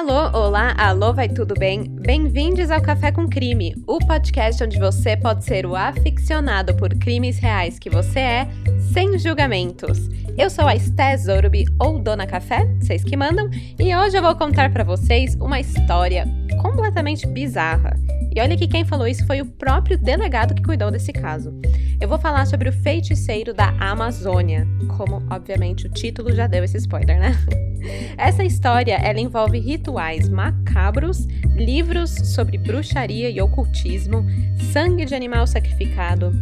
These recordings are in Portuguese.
Alô, olá, alô, vai tudo bem? Bem-vindos ao Café com Crime, o podcast onde você pode ser o aficionado por crimes reais que você é, sem julgamentos. Eu sou a Esté Zorbi, ou Dona Café, vocês que mandam, e hoje eu vou contar para vocês uma história completamente bizarra. E olha que quem falou isso foi o próprio delegado que cuidou desse caso. Eu vou falar sobre o feiticeiro da Amazônia, como obviamente o título já deu esse spoiler, né? Essa história ela envolve rituais macabros, livros sobre bruxaria e ocultismo, sangue de animal sacrificado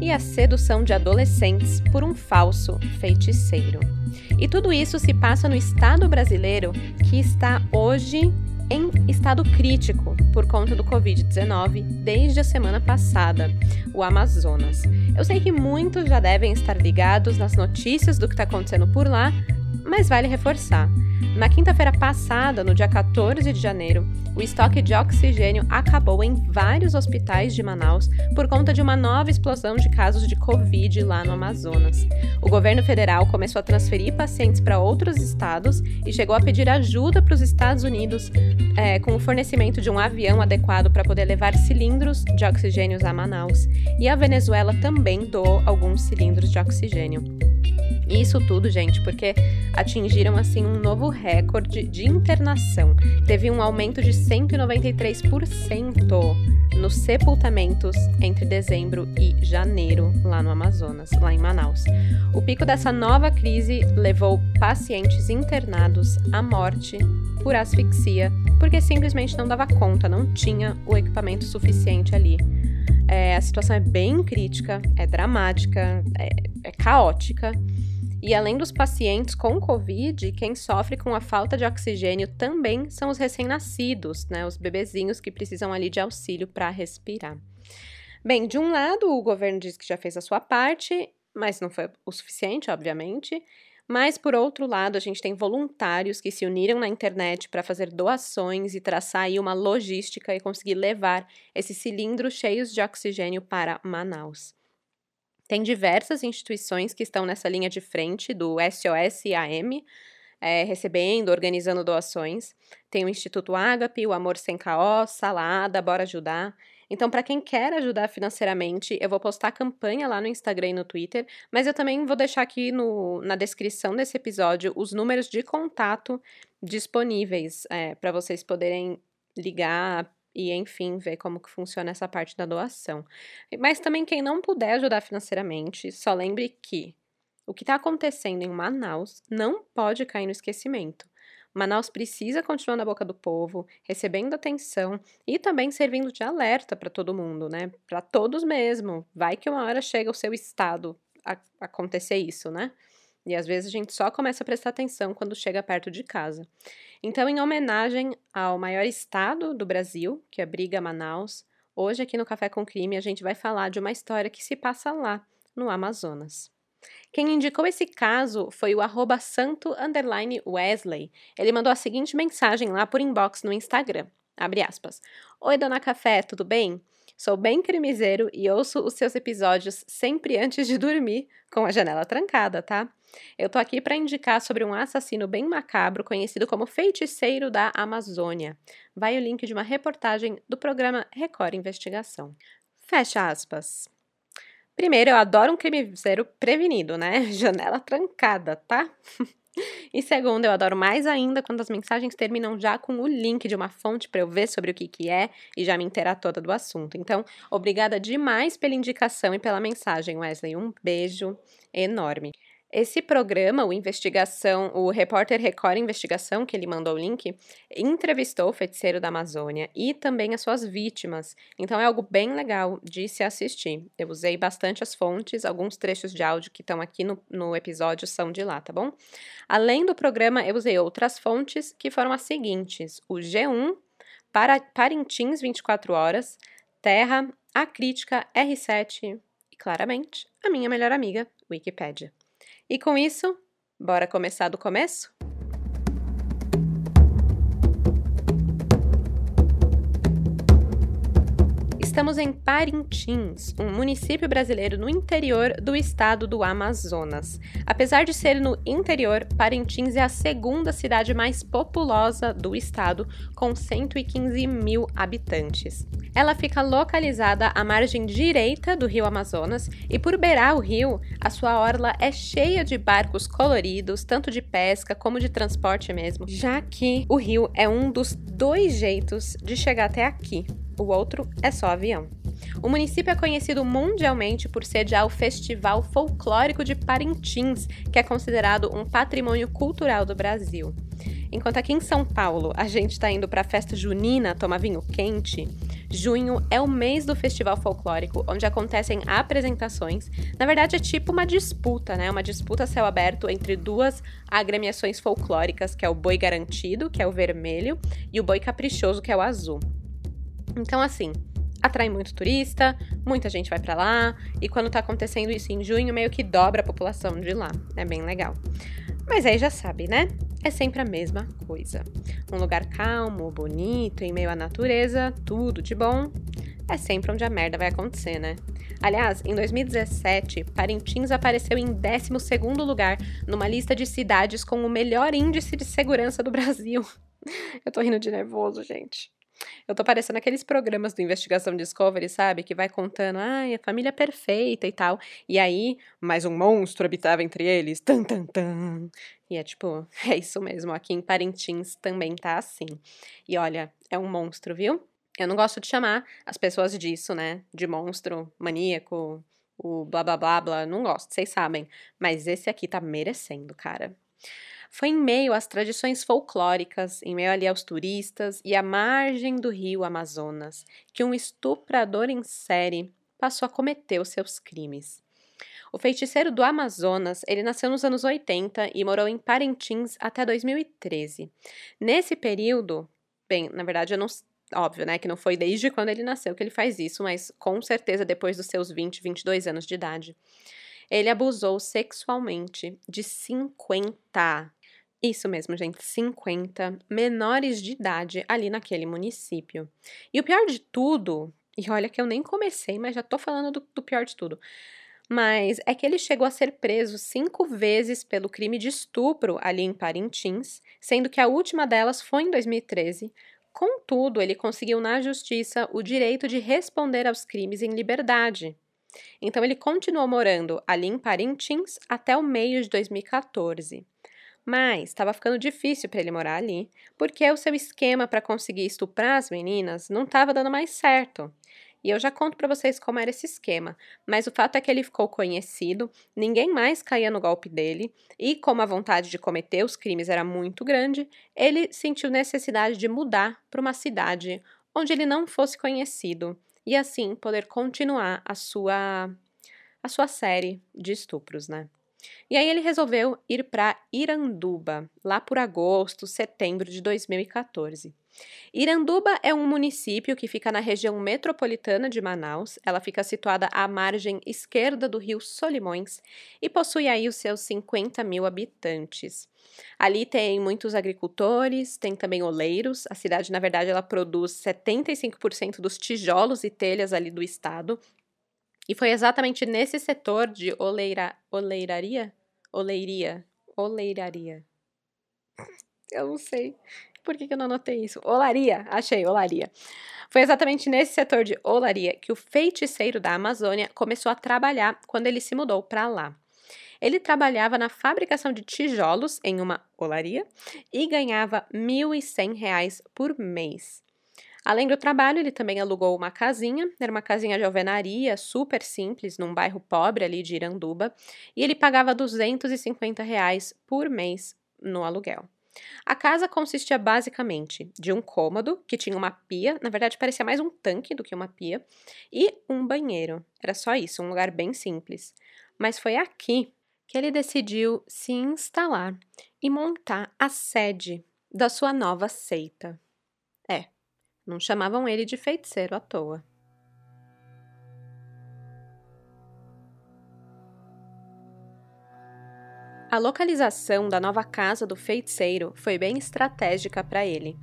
e a sedução de adolescentes por um falso feiticeiro. E tudo isso se passa no estado brasileiro que está hoje em estado crítico por conta do Covid-19 desde a semana passada, o Amazonas. Eu sei que muitos já devem estar ligados nas notícias do que está acontecendo por lá, mas vale reforçar. Na quinta-feira passada, no dia 14 de janeiro, o estoque de oxigênio acabou em vários hospitais de Manaus por conta de uma nova explosão de casos de Covid lá no Amazonas. O governo federal começou a transferir pacientes para outros estados e chegou a pedir ajuda para os Estados Unidos é, com o fornecimento de um avião adequado para poder levar cilindros de oxigênio a Manaus. E a Venezuela também doou alguns cilindros de oxigênio. Isso tudo, gente, porque atingiram assim um novo recorde de internação. Teve um aumento de 193% nos sepultamentos entre dezembro e janeiro lá no Amazonas, lá em Manaus. O pico dessa nova crise levou pacientes internados à morte por asfixia, porque simplesmente não dava conta, não tinha o equipamento suficiente ali. É, a situação é bem crítica, é dramática, é, é caótica. E além dos pacientes com Covid, quem sofre com a falta de oxigênio também são os recém-nascidos, né? Os bebezinhos que precisam ali de auxílio para respirar. Bem, de um lado, o governo diz que já fez a sua parte, mas não foi o suficiente, obviamente. Mas, por outro lado, a gente tem voluntários que se uniram na internet para fazer doações e traçar aí uma logística e conseguir levar esses cilindros cheios de oxigênio para Manaus. Tem diversas instituições que estão nessa linha de frente do SOS AM, é, recebendo, organizando doações. Tem o Instituto Ágape, o Amor Sem Caó, Salada, Bora Ajudar. Então, para quem quer ajudar financeiramente, eu vou postar a campanha lá no Instagram e no Twitter, mas eu também vou deixar aqui no, na descrição desse episódio os números de contato disponíveis é, para vocês poderem ligar, e, enfim, ver como que funciona essa parte da doação. Mas também quem não puder ajudar financeiramente, só lembre que o que está acontecendo em Manaus não pode cair no esquecimento. Manaus precisa continuar na boca do povo, recebendo atenção e também servindo de alerta para todo mundo, né? Para todos mesmo. Vai que uma hora chega o seu estado a acontecer isso, né? E às vezes a gente só começa a prestar atenção quando chega perto de casa. Então, em homenagem ao maior estado do Brasil, que abriga Manaus, hoje aqui no Café com Crime a gente vai falar de uma história que se passa lá, no Amazonas. Quem indicou esse caso foi o arroba santo Wesley. Ele mandou a seguinte mensagem lá por inbox no Instagram. Abre aspas. Oi, dona Café, tudo bem? Sou bem crimiseiro e ouço os seus episódios sempre antes de dormir, com a janela trancada, tá? Eu tô aqui para indicar sobre um assassino bem macabro conhecido como Feiticeiro da Amazônia. Vai o link de uma reportagem do programa Record Investigação. Fecha aspas. Primeiro, eu adoro um crimiseiro prevenido, né? Janela trancada, tá? E segundo, eu adoro mais ainda quando as mensagens terminam já com o link de uma fonte para eu ver sobre o que, que é e já me inteirar toda do assunto. Então, obrigada demais pela indicação e pela mensagem, Wesley. Um beijo enorme. Esse programa, o Investigação, o repórter Record Investigação, que ele mandou o link, entrevistou o feiticeiro da Amazônia e também as suas vítimas. Então é algo bem legal de se assistir. Eu usei bastante as fontes, alguns trechos de áudio que estão aqui no, no episódio são de lá, tá bom? Além do programa, eu usei outras fontes que foram as seguintes: o G1, para, Parintins 24 Horas, Terra, A Crítica, R7 e, claramente, a minha melhor amiga, Wikipédia. E com isso, bora começar do começo? Estamos em Parintins, um município brasileiro no interior do estado do Amazonas. Apesar de ser no interior, Parintins é a segunda cidade mais populosa do estado, com 115 mil habitantes. Ela fica localizada à margem direita do rio Amazonas e, por beirar o rio, a sua orla é cheia de barcos coloridos, tanto de pesca como de transporte mesmo, já que o rio é um dos dois jeitos de chegar até aqui o outro é só avião. O município é conhecido mundialmente por sediar o Festival Folclórico de Parintins, que é considerado um patrimônio cultural do Brasil. Enquanto aqui em São Paulo a gente está indo para a festa junina tomar vinho quente, junho é o mês do Festival Folclórico, onde acontecem apresentações. Na verdade, é tipo uma disputa, né? Uma disputa a céu aberto entre duas agremiações folclóricas, que é o Boi Garantido, que é o vermelho, e o Boi Caprichoso, que é o azul. Então, assim, atrai muito turista, muita gente vai para lá, e quando tá acontecendo isso em junho, meio que dobra a população de lá. É bem legal. Mas aí já sabe, né? É sempre a mesma coisa. Um lugar calmo, bonito, em meio à natureza, tudo de bom. É sempre onde a merda vai acontecer, né? Aliás, em 2017, Parintins apareceu em 12 lugar numa lista de cidades com o melhor índice de segurança do Brasil. Eu tô rindo de nervoso, gente. Eu tô parecendo aqueles programas do Investigação Discovery, sabe? Que vai contando, ai, a família é perfeita e tal. E aí, mais um monstro habitava entre eles. Tan, tan, tan. E é tipo, é isso mesmo. Aqui em Parintins também tá assim. E olha, é um monstro, viu? Eu não gosto de chamar as pessoas disso, né? De monstro, maníaco, o blá blá blá blá. Não gosto, vocês sabem. Mas esse aqui tá merecendo, cara. Foi em meio às tradições folclóricas, em meio ali aos turistas e à margem do rio Amazonas, que um estuprador em série passou a cometer os seus crimes. O feiticeiro do Amazonas, ele nasceu nos anos 80 e morou em Parintins até 2013. Nesse período, bem, na verdade eu não óbvio, né, que não foi desde quando ele nasceu que ele faz isso, mas com certeza depois dos seus 20, 22 anos de idade. Ele abusou sexualmente de 50 isso mesmo, gente, 50 menores de idade ali naquele município. E o pior de tudo, e olha que eu nem comecei, mas já tô falando do, do pior de tudo. Mas é que ele chegou a ser preso cinco vezes pelo crime de estupro ali em Parintins, sendo que a última delas foi em 2013. Contudo, ele conseguiu na justiça o direito de responder aos crimes em liberdade. Então, ele continuou morando ali em Parintins até o meio de 2014. Mas estava ficando difícil para ele morar ali, porque o seu esquema para conseguir estuprar as meninas não estava dando mais certo. E eu já conto para vocês como era esse esquema, mas o fato é que ele ficou conhecido, ninguém mais caía no golpe dele, e como a vontade de cometer os crimes era muito grande, ele sentiu necessidade de mudar para uma cidade onde ele não fosse conhecido e assim poder continuar a sua a sua série de estupros, né? E aí ele resolveu ir para Iranduba, lá por agosto, setembro de 2014. Iranduba é um município que fica na região metropolitana de Manaus. Ela fica situada à margem esquerda do rio Solimões e possui aí os seus 50 mil habitantes. Ali tem muitos agricultores, tem também oleiros. A cidade, na verdade, ela produz 75% dos tijolos e telhas ali do estado. E foi exatamente nesse setor de oleira, oleiraria? Oleiria. Oleiraria. Eu não sei. Por que, que eu não anotei isso? Olaria. Achei, olaria. Foi exatamente nesse setor de olaria que o feiticeiro da Amazônia começou a trabalhar quando ele se mudou para lá. Ele trabalhava na fabricação de tijolos em uma olaria e ganhava R$ 1.100 por mês. Além do trabalho, ele também alugou uma casinha, era uma casinha de alvenaria, super simples, num bairro pobre ali de Iranduba, e ele pagava 250 reais por mês no aluguel. A casa consistia basicamente de um cômodo que tinha uma pia, na verdade parecia mais um tanque do que uma pia, e um banheiro. Era só isso, um lugar bem simples. Mas foi aqui que ele decidiu se instalar e montar a sede da sua nova seita. É, não chamavam ele de feiticeiro à toa. A localização da nova casa do feiticeiro foi bem estratégica para ele.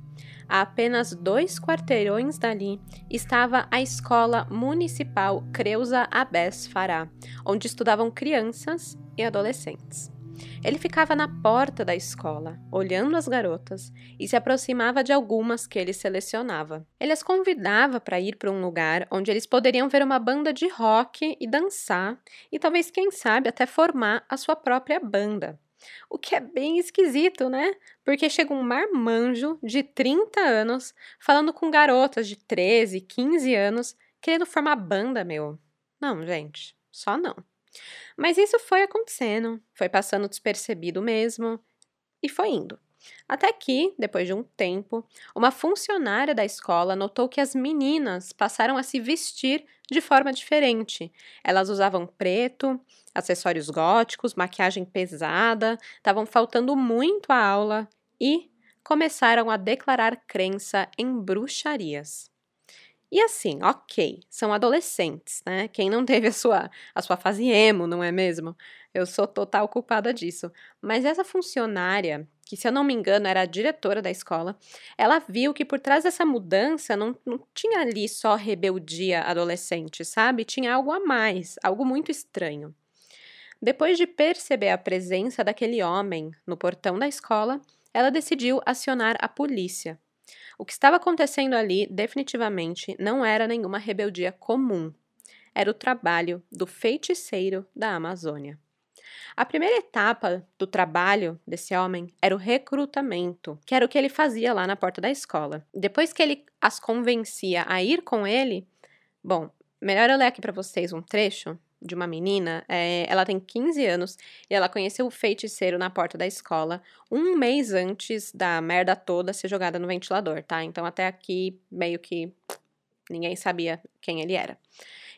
A apenas dois quarteirões dali estava a Escola Municipal Creuza Abes Fará, onde estudavam crianças e adolescentes. Ele ficava na porta da escola, olhando as garotas, e se aproximava de algumas que ele selecionava. Ele as convidava para ir para um lugar onde eles poderiam ver uma banda de rock e dançar, e talvez, quem sabe, até formar a sua própria banda. O que é bem esquisito, né? Porque chega um marmanjo de 30 anos falando com garotas de 13, 15 anos, querendo formar banda, meu. Não, gente, só não. Mas isso foi acontecendo, foi passando despercebido mesmo e foi indo. Até que, depois de um tempo, uma funcionária da escola notou que as meninas passaram a se vestir de forma diferente. Elas usavam preto, acessórios góticos, maquiagem pesada, estavam faltando muito à aula e começaram a declarar crença em bruxarias. E assim, ok, são adolescentes, né? Quem não teve a sua, a sua fase emo, não é mesmo? Eu sou total culpada disso. Mas essa funcionária, que se eu não me engano era a diretora da escola, ela viu que por trás dessa mudança não, não tinha ali só rebeldia adolescente, sabe? Tinha algo a mais, algo muito estranho. Depois de perceber a presença daquele homem no portão da escola, ela decidiu acionar a polícia. O que estava acontecendo ali definitivamente não era nenhuma rebeldia comum. Era o trabalho do feiticeiro da Amazônia. A primeira etapa do trabalho desse homem era o recrutamento, que era o que ele fazia lá na porta da escola. Depois que ele as convencia a ir com ele, bom, melhor eu ler aqui para vocês um trecho de uma menina, é, ela tem 15 anos e ela conheceu o feiticeiro na porta da escola um mês antes da merda toda ser jogada no ventilador, tá? Então até aqui meio que ninguém sabia quem ele era.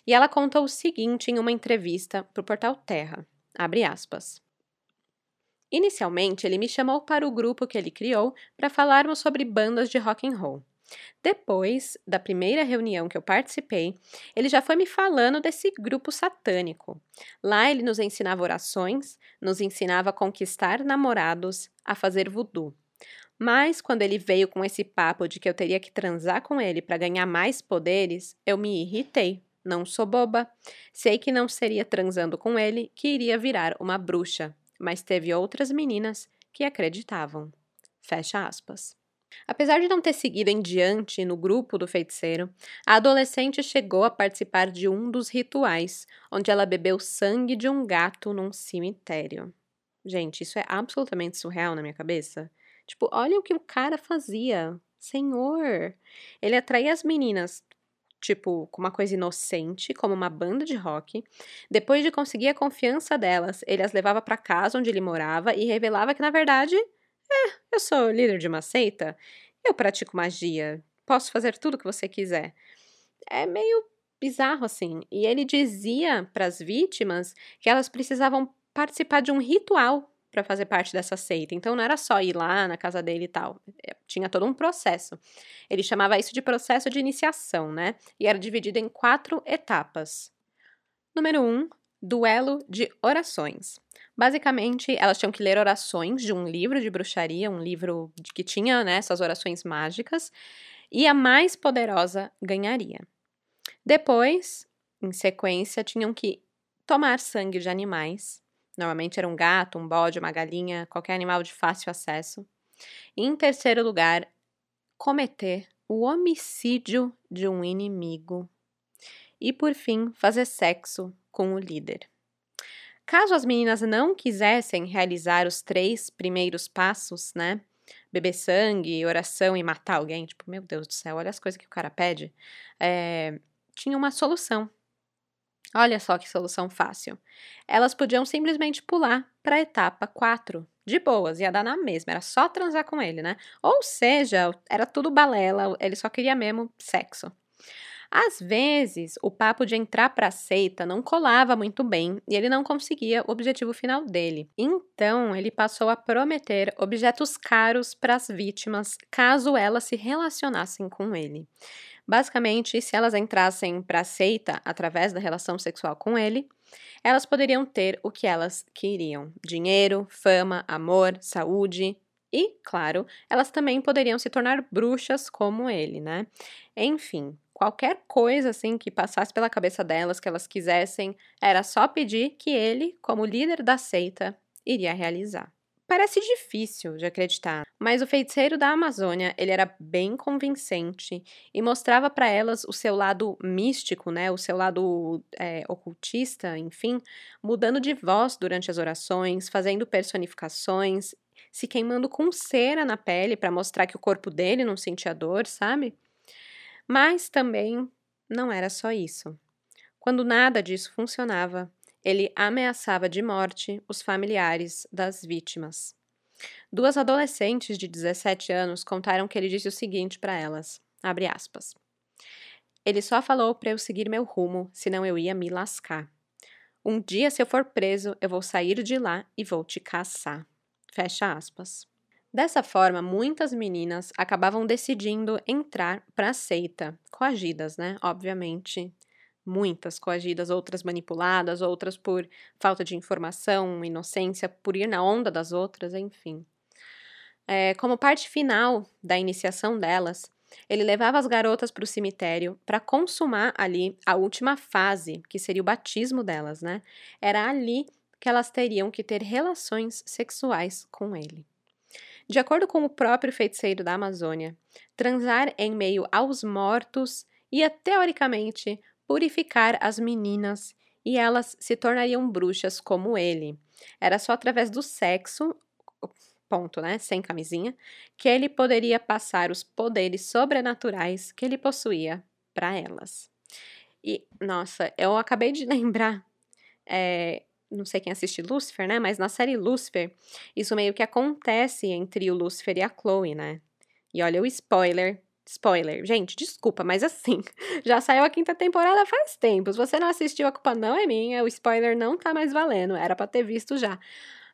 E ela conta o seguinte em uma entrevista para o portal Terra, abre aspas. Inicialmente, ele me chamou para o grupo que ele criou para falarmos sobre bandas de rock and roll. Depois da primeira reunião que eu participei, ele já foi me falando desse grupo satânico. Lá ele nos ensinava orações, nos ensinava a conquistar namorados, a fazer voodoo. Mas quando ele veio com esse papo de que eu teria que transar com ele para ganhar mais poderes, eu me irritei. Não sou boba. Sei que não seria transando com ele que iria virar uma bruxa, mas teve outras meninas que acreditavam. Fecha aspas. Apesar de não ter seguido em diante no grupo do feiticeiro, a adolescente chegou a participar de um dos rituais, onde ela bebeu sangue de um gato num cemitério. Gente, isso é absolutamente surreal na minha cabeça. Tipo, olha o que o cara fazia. Senhor! Ele atraía as meninas, tipo, com uma coisa inocente, como uma banda de rock. Depois de conseguir a confiança delas, ele as levava para casa onde ele morava e revelava que, na verdade, é, eu sou líder de uma seita, eu pratico magia, posso fazer tudo o que você quiser. É meio bizarro assim. E ele dizia para as vítimas que elas precisavam participar de um ritual para fazer parte dessa seita. Então não era só ir lá na casa dele e tal. É, tinha todo um processo. Ele chamava isso de processo de iniciação, né? E era dividido em quatro etapas. Número um, duelo de orações. Basicamente, elas tinham que ler orações de um livro de bruxaria, um livro que tinha né, essas orações mágicas, e a mais poderosa ganharia. Depois, em sequência, tinham que tomar sangue de animais. Normalmente era um gato, um bode, uma galinha, qualquer animal de fácil acesso. E, em terceiro lugar, cometer o homicídio de um inimigo. E, por fim, fazer sexo com o líder. Caso as meninas não quisessem realizar os três primeiros passos, né? Beber sangue, oração e matar alguém, tipo, meu Deus do céu, olha as coisas que o cara pede. É, tinha uma solução. Olha só que solução fácil. Elas podiam simplesmente pular para a etapa 4. De boas, ia dar na mesma, era só transar com ele, né? Ou seja, era tudo balela, ele só queria mesmo sexo. Às vezes, o papo de entrar para a seita não colava muito bem e ele não conseguia o objetivo final dele. Então, ele passou a prometer objetos caros para as vítimas caso elas se relacionassem com ele. Basicamente, se elas entrassem para a seita através da relação sexual com ele, elas poderiam ter o que elas queriam: dinheiro, fama, amor, saúde. E, claro, elas também poderiam se tornar bruxas como ele, né? Enfim, qualquer coisa assim que passasse pela cabeça delas que elas quisessem, era só pedir que ele, como líder da seita, iria realizar. Parece difícil de acreditar, mas o feiticeiro da Amazônia, ele era bem convincente e mostrava para elas o seu lado místico, né, o seu lado é, ocultista, enfim, mudando de voz durante as orações, fazendo personificações, se queimando com cera na pele para mostrar que o corpo dele não sentia dor, sabe? Mas também não era só isso. Quando nada disso funcionava, ele ameaçava de morte os familiares das vítimas. Duas adolescentes de 17 anos contaram que ele disse o seguinte para elas: aspas, Ele só falou para eu seguir meu rumo, senão eu ia me lascar. Um dia, se eu for preso, eu vou sair de lá e vou te caçar. Fecha aspas. Dessa forma, muitas meninas acabavam decidindo entrar para a seita, coagidas, né? Obviamente, muitas coagidas, outras manipuladas, outras por falta de informação, inocência, por ir na onda das outras, enfim. É, como parte final da iniciação delas, ele levava as garotas para o cemitério para consumar ali a última fase, que seria o batismo delas, né? Era ali que elas teriam que ter relações sexuais com ele. De acordo com o próprio feiticeiro da Amazônia, transar em meio aos mortos ia teoricamente purificar as meninas e elas se tornariam bruxas como ele. Era só através do sexo, ponto, né, sem camisinha, que ele poderia passar os poderes sobrenaturais que ele possuía para elas. E, nossa, eu acabei de lembrar, é, não sei quem assiste Lucifer, né, mas na série Lucifer, isso meio que acontece entre o Lucifer e a Chloe, né? E olha o spoiler Spoiler, gente, desculpa, mas assim, já saiu a quinta temporada faz tempo. Se você não assistiu, a culpa não é minha, o spoiler não tá mais valendo, era para ter visto já.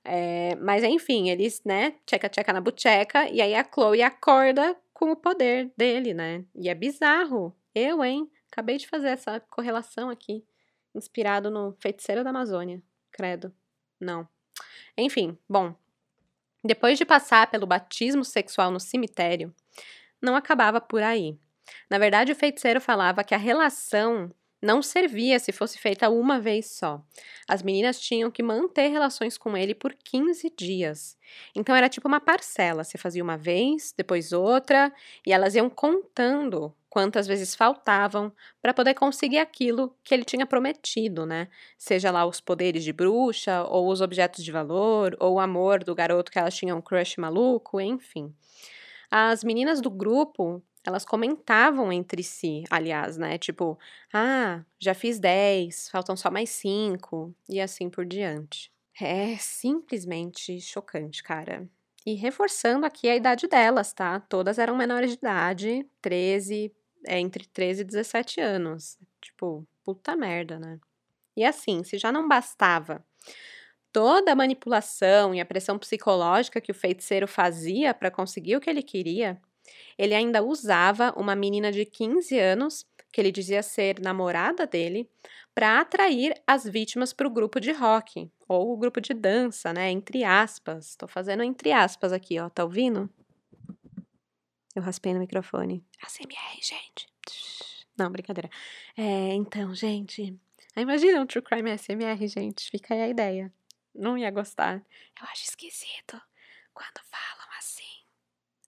É, mas enfim, eles, né, tcheca tcheca na bucheca, e aí a Chloe acorda com o poder dele, né? E é bizarro. Eu, hein? Acabei de fazer essa correlação aqui, inspirado no Feiticeiro da Amazônia. Credo. Não. Enfim, bom. Depois de passar pelo batismo sexual no cemitério, não acabava por aí. Na verdade, o feiticeiro falava que a relação não servia se fosse feita uma vez só. As meninas tinham que manter relações com ele por 15 dias. Então era tipo uma parcela, você fazia uma vez, depois outra, e elas iam contando quantas vezes faltavam para poder conseguir aquilo que ele tinha prometido, né? Seja lá os poderes de bruxa, ou os objetos de valor, ou o amor do garoto que elas tinham um crush maluco, enfim. As meninas do grupo, elas comentavam entre si, aliás, né? Tipo, ah, já fiz 10, faltam só mais 5, e assim por diante. É simplesmente chocante, cara. E reforçando aqui a idade delas, tá? Todas eram menores de idade, 13, é, entre 13 e 17 anos. Tipo, puta merda, né? E assim, se já não bastava toda a manipulação e a pressão psicológica que o feiticeiro fazia para conseguir o que ele queria, ele ainda usava uma menina de 15 anos, que ele dizia ser namorada dele, para atrair as vítimas para o grupo de rock, ou o grupo de dança, né? Entre aspas. Estou fazendo entre aspas aqui, ó. Tá ouvindo? Eu raspei no microfone. ACMR, gente. Não, brincadeira. É, então, gente. Imagina um True Crime ASMR, gente. Fica aí a ideia não ia gostar. Eu acho esquisito quando falam assim.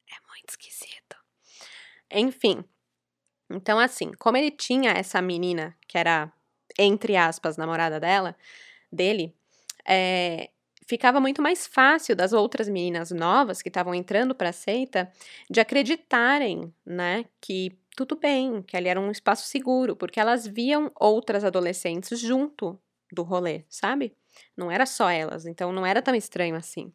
É muito esquisito. Enfim. Então, assim, como ele tinha essa menina, que era, entre aspas, namorada dela, dele, é, ficava muito mais fácil das outras meninas novas que estavam entrando para a seita de acreditarem, né, que tudo bem, que ali era um espaço seguro, porque elas viam outras adolescentes junto do rolê, sabe? Não era só elas, então não era tão estranho assim.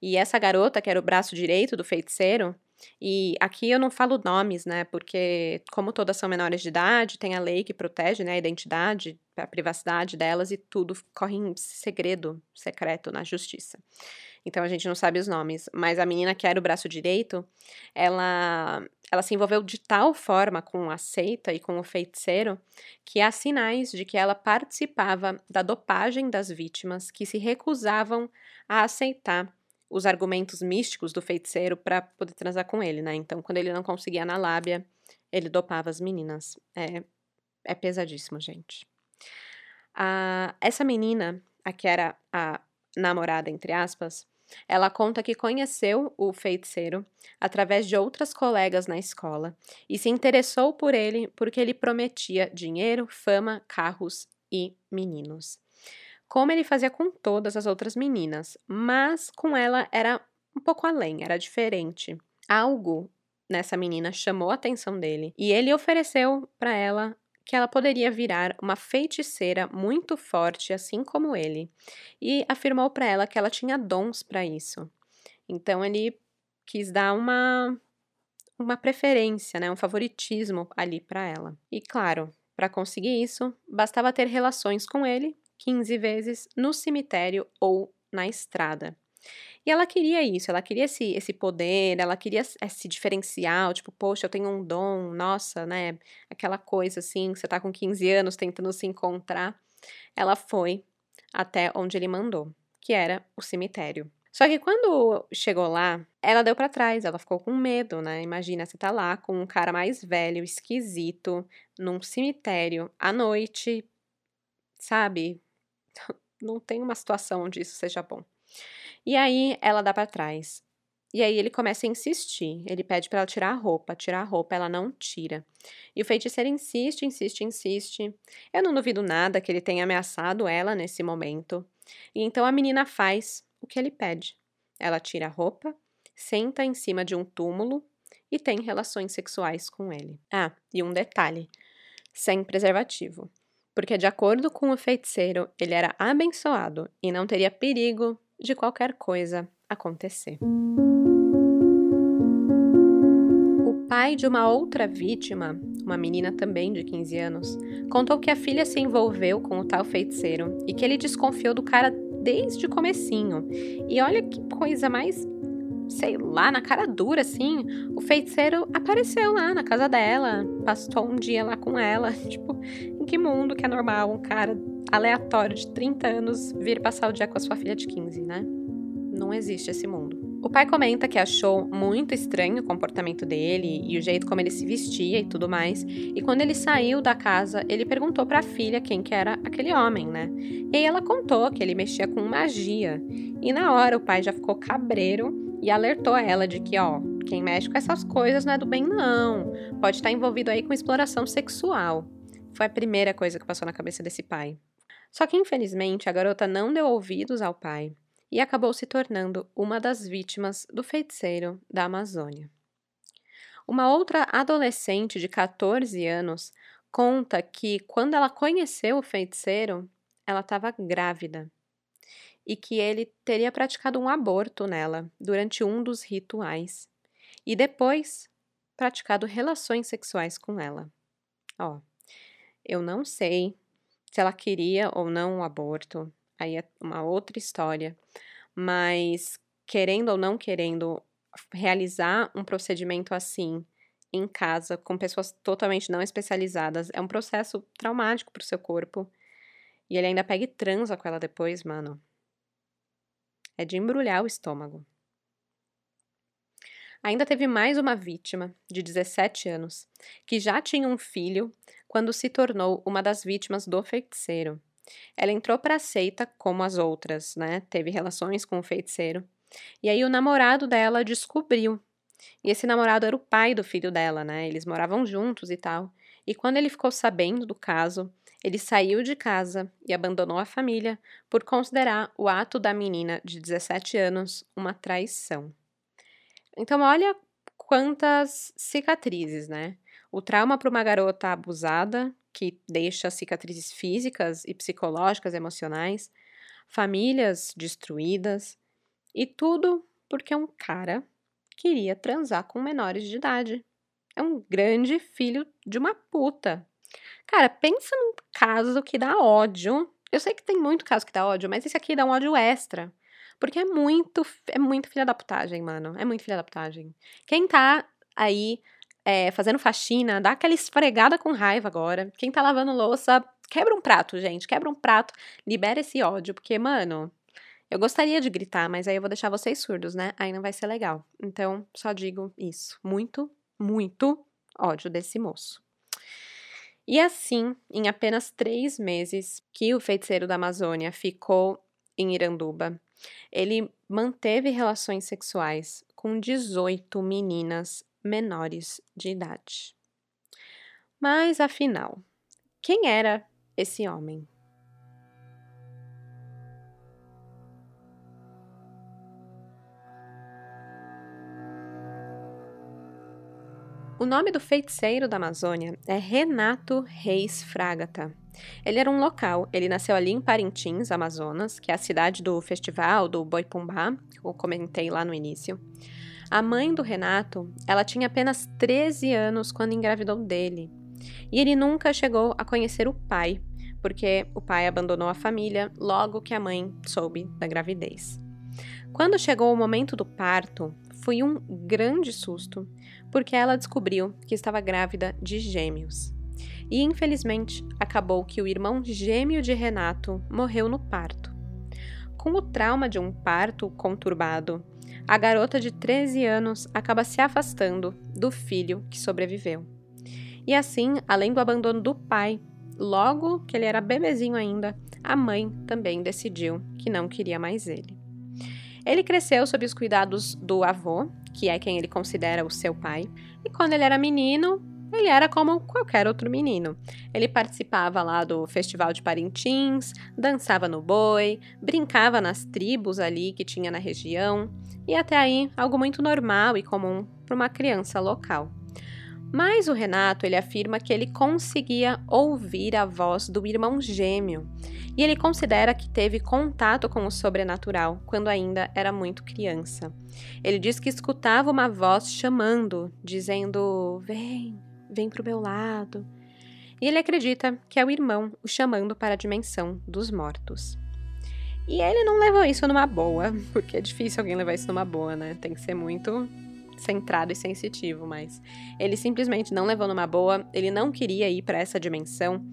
E essa garota, que era o braço direito do feiticeiro, E aqui eu não falo nomes, né? Porque, como todas são menores de idade, tem a lei que protege né, a identidade, a privacidade delas e tudo corre em segredo, secreto na justiça. Então a gente não sabe os nomes. Mas a menina que era o braço direito, ela, ela se envolveu de tal forma com a seita e com o feiticeiro que há sinais de que ela participava da dopagem das vítimas que se recusavam a aceitar os argumentos místicos do feiticeiro para poder transar com ele, né? Então, quando ele não conseguia na lábia, ele dopava as meninas. É, é pesadíssimo, gente. Ah, essa menina, a que era a namorada, entre aspas, ela conta que conheceu o feiticeiro através de outras colegas na escola e se interessou por ele porque ele prometia dinheiro, fama, carros e meninos como ele fazia com todas as outras meninas, mas com ela era um pouco além, era diferente. Algo nessa menina chamou a atenção dele e ele ofereceu para ela que ela poderia virar uma feiticeira muito forte, assim como ele, e afirmou para ela que ela tinha dons para isso. Então ele quis dar uma uma preferência, né, um favoritismo ali para ela. E claro, para conseguir isso, bastava ter relações com ele 15 vezes no cemitério ou na estrada. E ela queria isso, ela queria esse, esse poder, ela queria se diferenciar, tipo, poxa, eu tenho um dom, nossa, né? Aquela coisa assim, você tá com 15 anos tentando se encontrar. Ela foi até onde ele mandou, que era o cemitério. Só que quando chegou lá, ela deu para trás, ela ficou com medo, né? Imagina, você tá lá com um cara mais velho, esquisito, num cemitério, à noite, sabe? Não tem uma situação onde isso seja bom. E aí ela dá para trás. E aí ele começa a insistir. Ele pede para ela tirar a roupa, tirar a roupa, ela não tira. E o feiticeiro insiste, insiste, insiste. Eu não duvido nada que ele tenha ameaçado ela nesse momento. E então a menina faz o que ele pede. Ela tira a roupa, senta em cima de um túmulo e tem relações sexuais com ele. Ah, e um detalhe: sem preservativo porque, de acordo com o feiticeiro, ele era abençoado e não teria perigo de qualquer coisa acontecer. O pai de uma outra vítima, uma menina também de 15 anos, contou que a filha se envolveu com o tal feiticeiro e que ele desconfiou do cara desde o comecinho. E olha que coisa mais sei lá, na cara dura, assim, o feiticeiro apareceu lá na casa dela, passou um dia lá com ela. Tipo, em que mundo que é normal um cara aleatório de 30 anos vir passar o dia com a sua filha de 15, né? Não existe esse mundo. O pai comenta que achou muito estranho o comportamento dele e o jeito como ele se vestia e tudo mais. E quando ele saiu da casa, ele perguntou para a filha quem que era aquele homem, né? E aí ela contou que ele mexia com magia. E na hora o pai já ficou cabreiro e alertou ela de que, ó, quem mexe com essas coisas não é do bem, não. Pode estar envolvido aí com exploração sexual. Foi a primeira coisa que passou na cabeça desse pai. Só que, infelizmente, a garota não deu ouvidos ao pai e acabou se tornando uma das vítimas do feiticeiro da Amazônia. Uma outra adolescente de 14 anos conta que, quando ela conheceu o feiticeiro, ela estava grávida e que ele teria praticado um aborto nela durante um dos rituais e depois praticado relações sexuais com ela. Ó, eu não sei se ela queria ou não o aborto, aí é uma outra história, mas querendo ou não querendo realizar um procedimento assim em casa com pessoas totalmente não especializadas é um processo traumático para o seu corpo. E ele ainda pega e transa com ela depois, mano é de embrulhar o estômago. Ainda teve mais uma vítima, de 17 anos, que já tinha um filho quando se tornou uma das vítimas do feiticeiro. Ela entrou para a seita como as outras, né? Teve relações com o feiticeiro. E aí o namorado dela descobriu. E esse namorado era o pai do filho dela, né? Eles moravam juntos e tal. E quando ele ficou sabendo do caso, ele saiu de casa e abandonou a família por considerar o ato da menina de 17 anos uma traição. Então, olha quantas cicatrizes, né? O trauma para uma garota abusada, que deixa cicatrizes físicas e psicológicas, emocionais, famílias destruídas, e tudo porque um cara queria transar com menores de idade. É um grande filho de uma puta. Cara, pensa num caso que dá ódio. Eu sei que tem muito caso que dá ódio, mas esse aqui dá um ódio extra. Porque é muito, é muito filha da putagem, mano. É muito filha da putagem. Quem tá aí é, fazendo faxina, dá aquela esfregada com raiva agora. Quem tá lavando louça, quebra um prato, gente. Quebra um prato, libera esse ódio. Porque, mano, eu gostaria de gritar, mas aí eu vou deixar vocês surdos, né? Aí não vai ser legal. Então, só digo isso. Muito, muito ódio desse moço. E assim, em apenas três meses que o feiticeiro da Amazônia ficou em Iranduba, ele manteve relações sexuais com 18 meninas menores de idade. Mas afinal, quem era esse homem? O nome do feiticeiro da Amazônia é Renato Reis Fragata. Ele era um local, ele nasceu ali em Parintins, Amazonas, que é a cidade do festival do Boi Pumbá, que eu comentei lá no início. A mãe do Renato, ela tinha apenas 13 anos quando engravidou dele. E ele nunca chegou a conhecer o pai, porque o pai abandonou a família logo que a mãe soube da gravidez. Quando chegou o momento do parto, foi um grande susto, porque ela descobriu que estava grávida de gêmeos. E infelizmente, acabou que o irmão gêmeo de Renato morreu no parto. Com o trauma de um parto conturbado, a garota de 13 anos acaba se afastando do filho que sobreviveu. E assim, além do abandono do pai, logo que ele era bebezinho ainda, a mãe também decidiu que não queria mais ele. Ele cresceu sob os cuidados do avô, que é quem ele considera o seu pai, e quando ele era menino, ele era como qualquer outro menino. Ele participava lá do Festival de Parintins, dançava no boi, brincava nas tribos ali que tinha na região, e até aí algo muito normal e comum para uma criança local. Mas o Renato ele afirma que ele conseguia ouvir a voz do irmão gêmeo e ele considera que teve contato com o sobrenatural quando ainda era muito criança. Ele diz que escutava uma voz chamando, dizendo: Vem, vem para o meu lado. E ele acredita que é o irmão o chamando para a dimensão dos mortos. E ele não levou isso numa boa, porque é difícil alguém levar isso numa boa, né? Tem que ser muito centrado e sensitivo, mas ele simplesmente não levou numa boa, ele não queria ir para essa dimensão.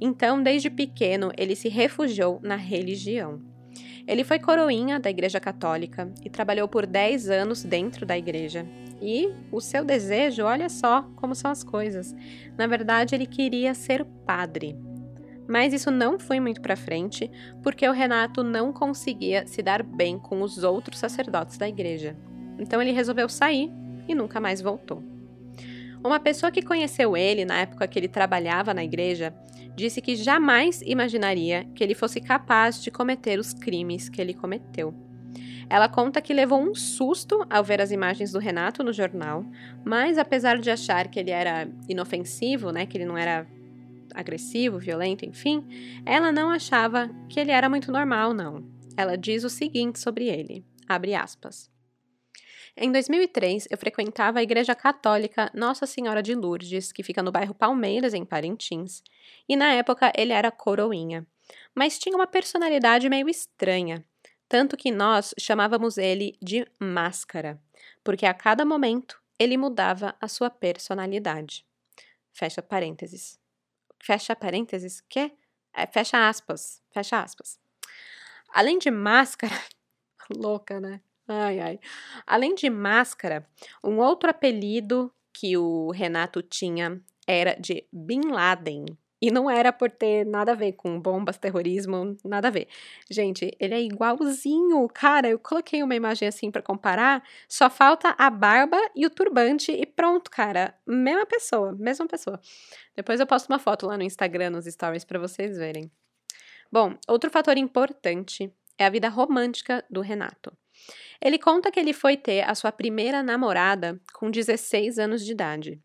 Então, desde pequeno, ele se refugiou na religião. Ele foi coroinha da Igreja Católica e trabalhou por 10 anos dentro da igreja. E o seu desejo, olha só como são as coisas. Na verdade, ele queria ser padre. Mas isso não foi muito para frente, porque o Renato não conseguia se dar bem com os outros sacerdotes da igreja. Então ele resolveu sair e nunca mais voltou. Uma pessoa que conheceu ele na época que ele trabalhava na igreja disse que jamais imaginaria que ele fosse capaz de cometer os crimes que ele cometeu. Ela conta que levou um susto ao ver as imagens do Renato no jornal, mas apesar de achar que ele era inofensivo, né, que ele não era agressivo, violento, enfim, ela não achava que ele era muito normal, não. Ela diz o seguinte sobre ele, abre aspas. Em 2003, eu frequentava a Igreja Católica Nossa Senhora de Lourdes, que fica no bairro Palmeiras, em Parintins, e na época ele era coroinha. Mas tinha uma personalidade meio estranha, tanto que nós chamávamos ele de Máscara, porque a cada momento ele mudava a sua personalidade. Fecha parênteses. Fecha parênteses? Que? É, fecha aspas. Fecha aspas. Além de máscara, louca, né? Ai, ai. Além de máscara, um outro apelido que o Renato tinha era de Bin Laden. E não era por ter nada a ver com bombas, terrorismo, nada a ver. Gente, ele é igualzinho. Cara, eu coloquei uma imagem assim para comparar, só falta a barba e o turbante e pronto, cara. Mesma pessoa, mesma pessoa. Depois eu posto uma foto lá no Instagram, nos stories, para vocês verem. Bom, outro fator importante é a vida romântica do Renato. Ele conta que ele foi ter a sua primeira namorada com 16 anos de idade.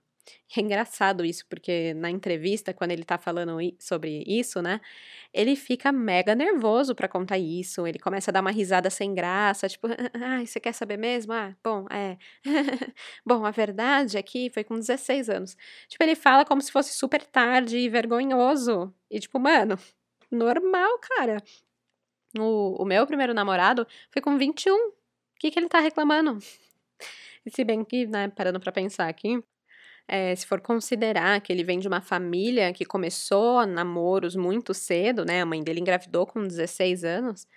É engraçado isso, porque na entrevista, quando ele tá falando sobre isso, né? Ele fica mega nervoso para contar isso. Ele começa a dar uma risada sem graça, tipo, ai, você quer saber mesmo? Ah, bom, é. bom, a verdade é que foi com 16 anos. Tipo, ele fala como se fosse super tarde e vergonhoso. E, tipo, mano, normal, cara. O, o meu primeiro namorado foi com 21. O que, que ele tá reclamando? Se bem que, né, parando pra pensar aqui, é, se for considerar que ele vem de uma família que começou namoros muito cedo, né? A mãe dele engravidou com 16 anos,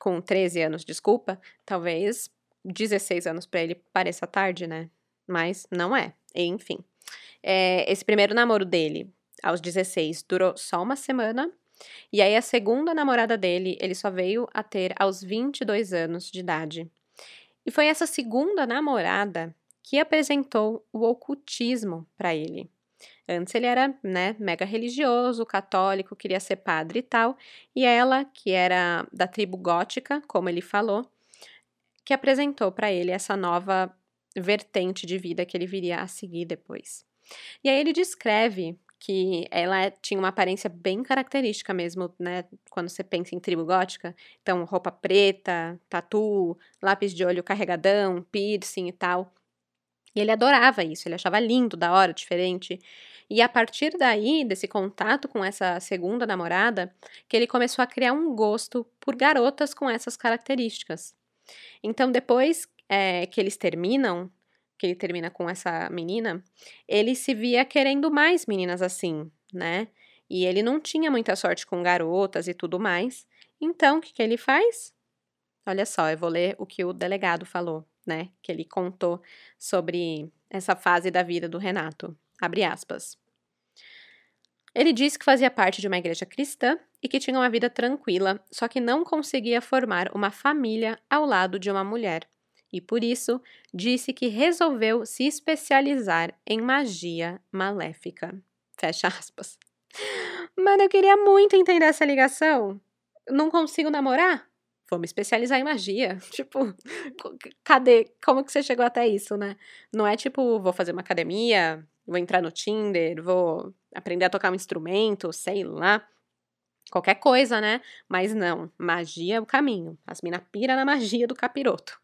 com 13 anos, desculpa, talvez 16 anos para ele pareça tarde, né? Mas não é. Enfim. É, esse primeiro namoro dele, aos 16, durou só uma semana. E aí, a segunda namorada dele, ele só veio a ter aos 22 anos de idade. E foi essa segunda namorada que apresentou o ocultismo para ele. Antes ele era, né, mega religioso, católico, queria ser padre e tal, e ela, que era da tribo gótica, como ele falou, que apresentou para ele essa nova vertente de vida que ele viria a seguir depois. E aí ele descreve que ela tinha uma aparência bem característica mesmo, né? Quando você pensa em tribo gótica. Então, roupa preta, tatu, lápis de olho carregadão, piercing e tal. E ele adorava isso, ele achava lindo, da hora, diferente. E a partir daí, desse contato com essa segunda namorada, que ele começou a criar um gosto por garotas com essas características. Então, depois é, que eles terminam, que ele termina com essa menina, ele se via querendo mais meninas assim, né? E ele não tinha muita sorte com garotas e tudo mais. Então, o que, que ele faz? Olha só, eu vou ler o que o delegado falou né, que ele contou sobre essa fase da vida do Renato. Abre aspas. Ele disse que fazia parte de uma igreja cristã e que tinha uma vida tranquila, só que não conseguia formar uma família ao lado de uma mulher. E por isso disse que resolveu se especializar em magia maléfica. Fecha aspas. Mano, eu queria muito entender essa ligação. Não consigo namorar? vou me especializar em magia. Tipo, cadê? Como que você chegou até isso, né? Não é tipo, vou fazer uma academia, vou entrar no Tinder, vou aprender a tocar um instrumento, sei lá. Qualquer coisa, né? Mas não, magia é o caminho. As mina pira na magia do capiroto.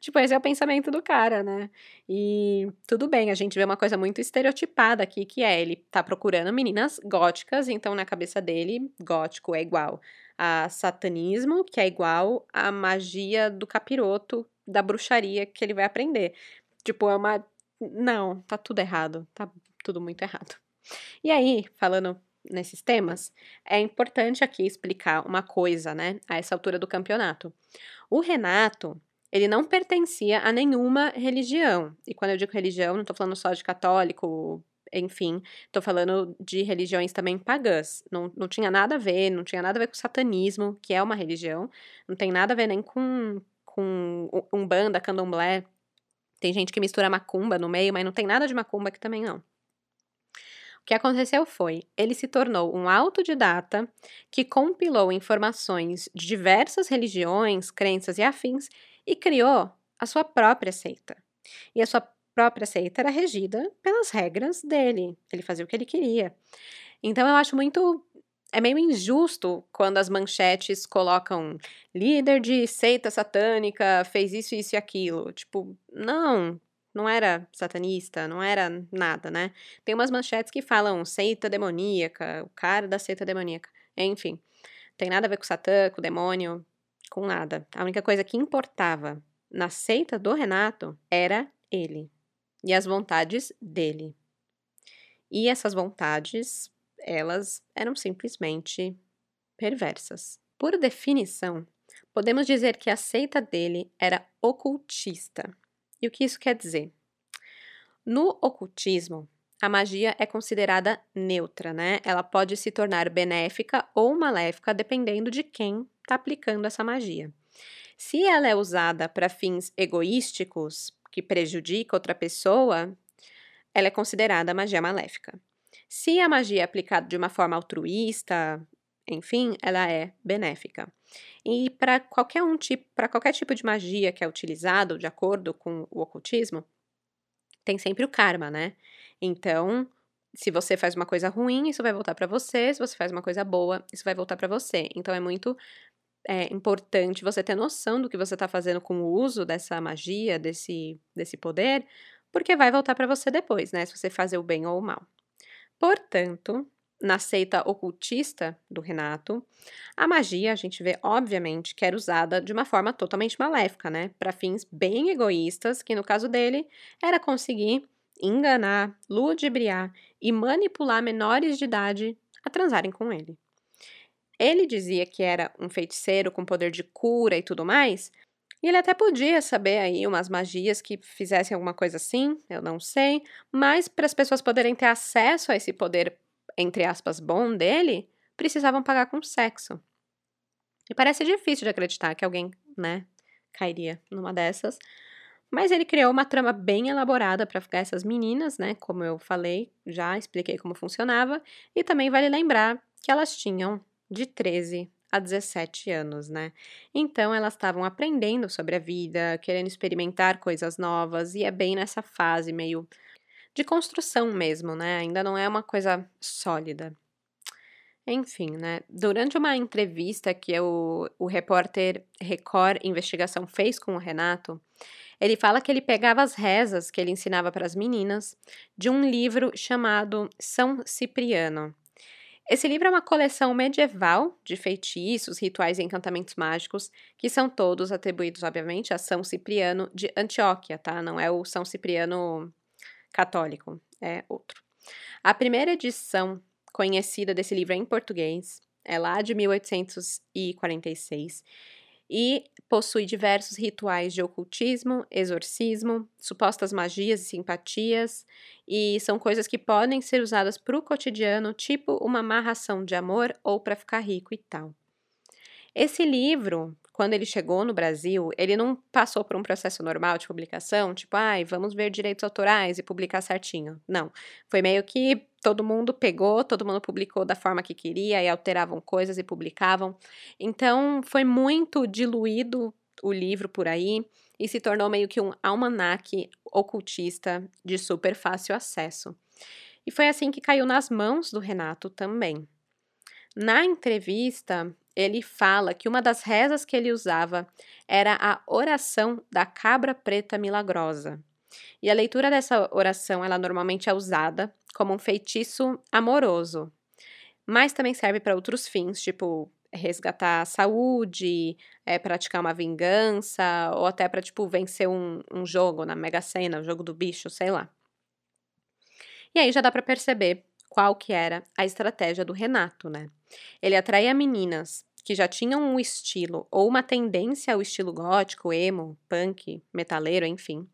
Tipo, esse é o pensamento do cara, né? E tudo bem, a gente vê uma coisa muito estereotipada aqui, que é ele tá procurando meninas góticas, então na cabeça dele, gótico é igual a satanismo, que é igual a magia do capiroto, da bruxaria que ele vai aprender. Tipo, é uma. Não, tá tudo errado. Tá tudo muito errado. E aí, falando nesses temas, é importante aqui explicar uma coisa, né, a essa altura do campeonato. O Renato, ele não pertencia a nenhuma religião. E quando eu digo religião, não tô falando só de católico, enfim, tô falando de religiões também pagãs. Não, não tinha nada a ver, não tinha nada a ver com satanismo, que é uma religião, não tem nada a ver nem com, com umbanda, candomblé. Tem gente que mistura macumba no meio, mas não tem nada de macumba aqui também não. O que aconteceu foi, ele se tornou um autodidata que compilou informações de diversas religiões, crenças e afins e criou a sua própria seita. E a sua própria seita era regida pelas regras dele. Ele fazia o que ele queria. Então eu acho muito. É meio injusto quando as manchetes colocam líder de seita satânica fez isso, isso e aquilo. Tipo, não, não era satanista, não era nada, né? Tem umas manchetes que falam seita demoníaca, o cara da seita demoníaca. Enfim, tem nada a ver com Satã, com o demônio, com nada. A única coisa que importava na seita do Renato era ele e as vontades dele. E essas vontades, elas eram simplesmente perversas. Por definição, podemos dizer que a seita dele era ocultista. E o que isso quer dizer? No ocultismo, a magia é considerada neutra, né? Ela pode se tornar benéfica ou maléfica dependendo de quem está aplicando essa magia. Se ela é usada para fins egoísticos, que prejudica outra pessoa, ela é considerada magia maléfica. Se a magia é aplicada de uma forma altruísta, enfim, ela é benéfica. E para qualquer um tipo, para qualquer tipo de magia que é utilizado de acordo com o ocultismo, tem sempre o karma, né? Então, se você faz uma coisa ruim, isso vai voltar para você. Se você faz uma coisa boa, isso vai voltar para você. Então, é muito é importante você ter noção do que você está fazendo com o uso dessa magia, desse, desse poder, porque vai voltar para você depois, né? Se você fazer o bem ou o mal. Portanto, na seita ocultista do Renato, a magia a gente vê, obviamente, que era usada de uma forma totalmente maléfica, né? Para fins bem egoístas, que no caso dele era conseguir enganar, ludibriar e manipular menores de idade a transarem com ele. Ele dizia que era um feiticeiro com poder de cura e tudo mais, e ele até podia saber aí umas magias que fizessem alguma coisa assim, eu não sei, mas para as pessoas poderem ter acesso a esse poder, entre aspas, bom dele, precisavam pagar com sexo. E parece difícil de acreditar que alguém, né, cairia numa dessas. Mas ele criou uma trama bem elaborada para ficar essas meninas, né? Como eu falei, já expliquei como funcionava. E também vale lembrar que elas tinham de 13 a 17 anos, né? Então elas estavam aprendendo sobre a vida, querendo experimentar coisas novas, e é bem nessa fase meio de construção mesmo, né? Ainda não é uma coisa sólida. Enfim, né? Durante uma entrevista que o, o repórter Record Investigação fez com o Renato, ele fala que ele pegava as rezas que ele ensinava para as meninas de um livro chamado São Cipriano. Esse livro é uma coleção medieval de feitiços, rituais e encantamentos mágicos, que são todos atribuídos, obviamente, a São Cipriano de Antioquia, tá? Não é o São Cipriano católico, é outro. A primeira edição conhecida desse livro é em português, é lá de 1846 e possui diversos rituais de ocultismo, exorcismo, supostas magias e simpatias, e são coisas que podem ser usadas para o cotidiano, tipo uma amarração de amor ou para ficar rico e tal. Esse livro quando ele chegou no Brasil, ele não passou por um processo normal de publicação, tipo, ai, vamos ver direitos autorais e publicar certinho. Não. Foi meio que todo mundo pegou, todo mundo publicou da forma que queria e alteravam coisas e publicavam. Então, foi muito diluído o livro por aí e se tornou meio que um almanaque ocultista de super fácil acesso. E foi assim que caiu nas mãos do Renato também. Na entrevista, ele fala que uma das rezas que ele usava era a oração da cabra preta milagrosa. E a leitura dessa oração, ela normalmente é usada como um feitiço amoroso, mas também serve para outros fins, tipo resgatar a saúde, é, praticar uma vingança, ou até para tipo vencer um, um jogo na Mega Sena, o jogo do bicho, sei lá. E aí já dá para perceber qual que era a estratégia do Renato, né? Ele atraía meninas que já tinham um estilo ou uma tendência ao estilo gótico, emo, punk, metaleiro, enfim.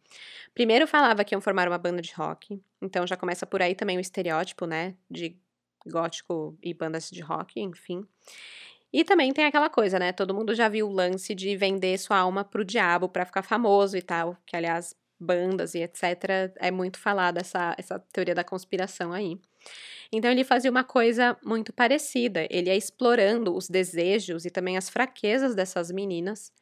Primeiro falava que iam formar uma banda de rock, então já começa por aí também o estereótipo, né, de gótico e bandas de rock, enfim. E também tem aquela coisa, né? Todo mundo já viu o lance de vender sua alma pro diabo para ficar famoso e tal, que aliás, bandas e etc, é muito falada essa essa teoria da conspiração aí. Então ele fazia uma coisa muito parecida. Ele ia explorando os desejos e também as fraquezas dessas meninas.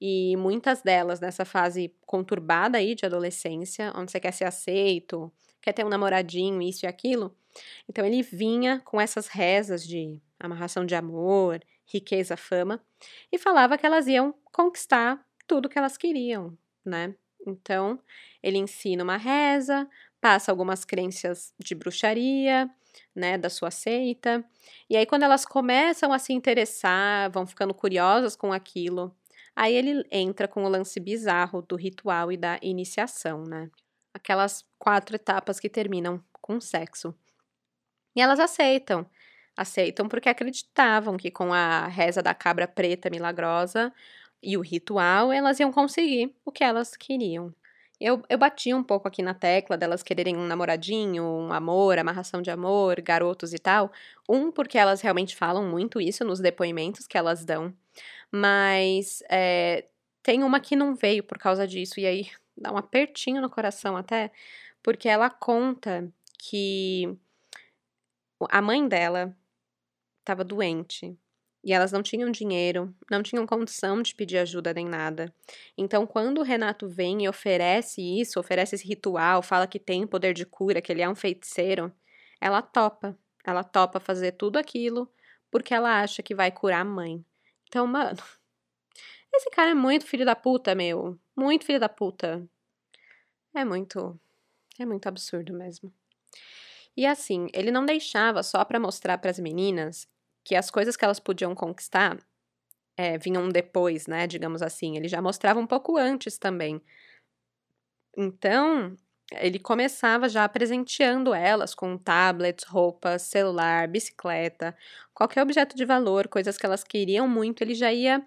E muitas delas nessa fase conturbada aí de adolescência, onde você quer ser aceito, quer ter um namoradinho, isso e aquilo. Então ele vinha com essas rezas de amarração de amor, riqueza, fama, e falava que elas iam conquistar tudo que elas queriam, né? Então, ele ensina uma reza, passa algumas crenças de bruxaria, né, da sua seita. E aí, quando elas começam a se interessar, vão ficando curiosas com aquilo, aí ele entra com o lance bizarro do ritual e da iniciação, né? Aquelas quatro etapas que terminam com sexo. E elas aceitam. Aceitam porque acreditavam que com a reza da cabra preta milagrosa e o ritual, elas iam conseguir o que elas queriam. Eu, eu bati um pouco aqui na tecla delas quererem um namoradinho, um amor, amarração de amor, garotos e tal. Um, porque elas realmente falam muito isso nos depoimentos que elas dão. Mas é, tem uma que não veio por causa disso, e aí dá um apertinho no coração até, porque ela conta que a mãe dela estava doente e elas não tinham dinheiro, não tinham condição de pedir ajuda nem nada. Então, quando o Renato vem e oferece isso, oferece esse ritual, fala que tem poder de cura, que ele é um feiticeiro, ela topa. Ela topa fazer tudo aquilo porque ela acha que vai curar a mãe. Então, mano, esse cara é muito filho da puta, meu. Muito filho da puta. É muito. É muito absurdo mesmo. E assim, ele não deixava só para mostrar para as meninas que as coisas que elas podiam conquistar é, vinham depois, né? Digamos assim. Ele já mostrava um pouco antes também. Então, ele começava já presenteando elas com tablets, roupas, celular, bicicleta, qualquer objeto de valor, coisas que elas queriam muito, ele já ia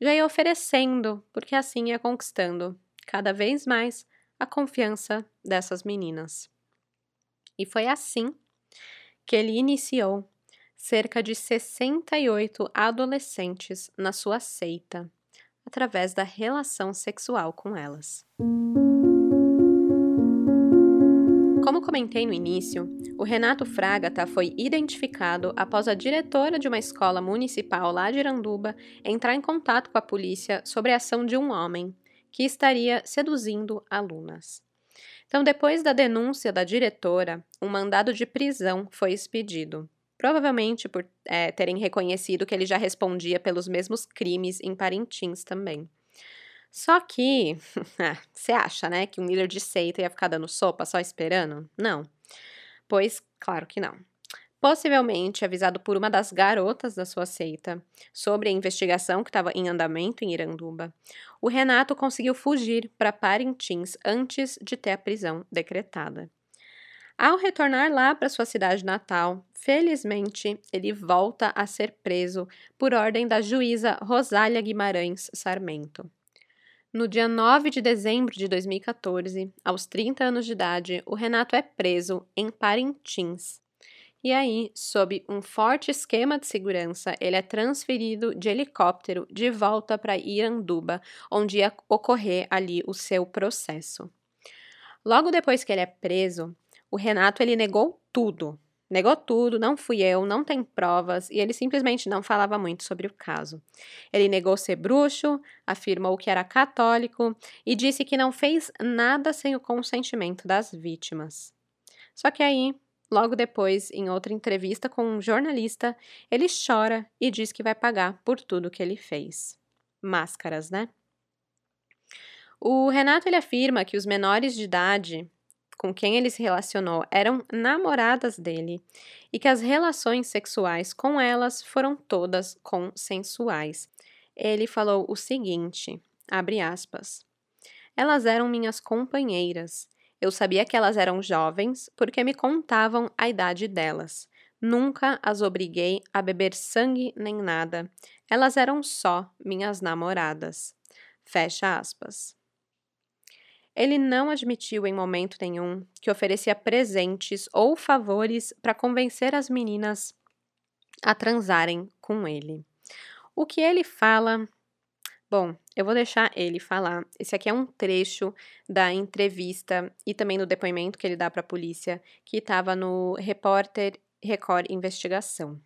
já ia oferecendo, porque assim ia conquistando cada vez mais a confiança dessas meninas. E foi assim que ele iniciou cerca de 68 adolescentes na sua seita, através da relação sexual com elas. Como comentei no início, o Renato Fragata foi identificado após a diretora de uma escola municipal lá de Iranduba entrar em contato com a polícia sobre a ação de um homem que estaria seduzindo alunas. Então, depois da denúncia da diretora, um mandado de prisão foi expedido provavelmente por é, terem reconhecido que ele já respondia pelos mesmos crimes em Parintins também. Só que, ah, você acha, né, que um líder de seita ia ficar dando sopa só esperando? Não. Pois, claro que não. Possivelmente avisado por uma das garotas da sua seita sobre a investigação que estava em andamento em Iranduba, o Renato conseguiu fugir para Parintins antes de ter a prisão decretada. Ao retornar lá para sua cidade natal, felizmente ele volta a ser preso por ordem da juíza Rosália Guimarães Sarmento. No dia 9 de dezembro de 2014, aos 30 anos de idade, o Renato é preso em Parintins. E aí, sob um forte esquema de segurança, ele é transferido de helicóptero de volta para Iranduba, onde ia ocorrer ali o seu processo. Logo depois que ele é preso, o Renato ele negou tudo. Negou tudo, não fui eu, não tem provas, e ele simplesmente não falava muito sobre o caso. Ele negou ser bruxo, afirmou que era católico e disse que não fez nada sem o consentimento das vítimas. Só que aí, logo depois, em outra entrevista com um jornalista, ele chora e diz que vai pagar por tudo que ele fez. Máscaras, né? O Renato ele afirma que os menores de idade com quem ele se relacionou eram namoradas dele e que as relações sexuais com elas foram todas consensuais. Ele falou o seguinte: abre aspas. Elas eram minhas companheiras. Eu sabia que elas eram jovens porque me contavam a idade delas. Nunca as obriguei a beber sangue nem nada. Elas eram só minhas namoradas. Fecha aspas. Ele não admitiu em momento nenhum que oferecia presentes ou favores para convencer as meninas a transarem com ele. O que ele fala. Bom, eu vou deixar ele falar. Esse aqui é um trecho da entrevista e também do depoimento que ele dá para a polícia, que estava no Repórter Record Investigação.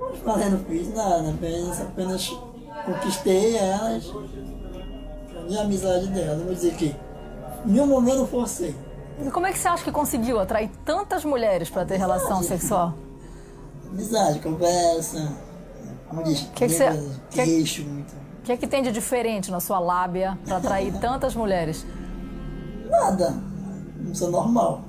Eu não fiz nada, apenas, conquistei elas, a amizade delas. Vou dizer que nenhum momento forcei. E como é que você acha que conseguiu atrair tantas mulheres para ter Amizade. relação sexual? Amizade, conversa, como diz, que que você, queixo que, muito. O que é que tem de diferente na sua lábia para atrair tantas mulheres? Nada. Isso é normal.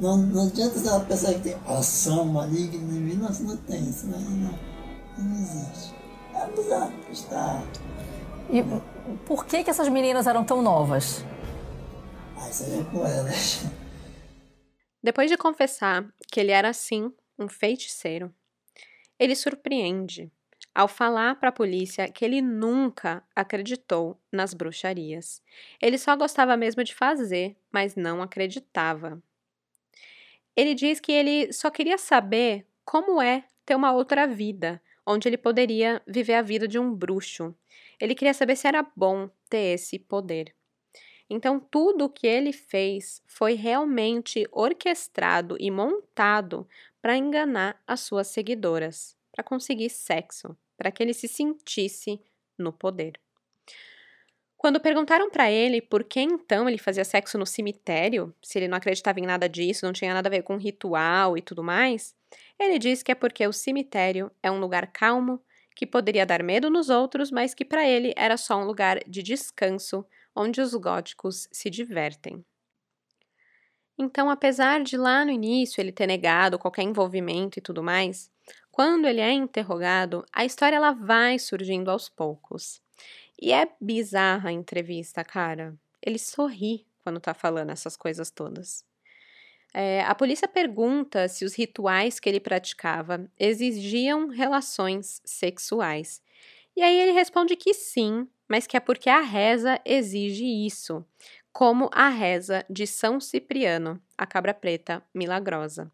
Não, não adianta uma pessoa que tem ação maligna, não, não tem isso, né? não, não existe. É amizade, está. E por que, que essas meninas eram tão novas? Ah, isso aí é com elas. Depois de confessar que ele era sim um feiticeiro, ele surpreende ao falar para a polícia que ele nunca acreditou nas bruxarias. Ele só gostava mesmo de fazer, mas não acreditava. Ele diz que ele só queria saber como é ter uma outra vida, onde ele poderia viver a vida de um bruxo. Ele queria saber se era bom ter esse poder. Então, tudo o que ele fez foi realmente orquestrado e montado para enganar as suas seguidoras. para conseguir sexo, para que ele se sentisse no poder. Quando perguntaram para ele por que então ele fazia sexo no cemitério, se ele não acreditava em nada disso, não tinha nada a ver com ritual e tudo mais, ele disse que é porque o cemitério é um lugar calmo, que poderia dar medo nos outros, mas que para ele era só um lugar de descanso onde os góticos se divertem. Então, apesar de lá no início ele ter negado qualquer envolvimento e tudo mais, quando ele é interrogado, a história ela vai surgindo aos poucos. E é bizarra a entrevista, cara. Ele sorri quando tá falando essas coisas todas. É, a polícia pergunta se os rituais que ele praticava exigiam relações sexuais. E aí ele responde que sim, mas que é porque a reza exige isso, como a reza de São Cipriano, a cabra preta milagrosa.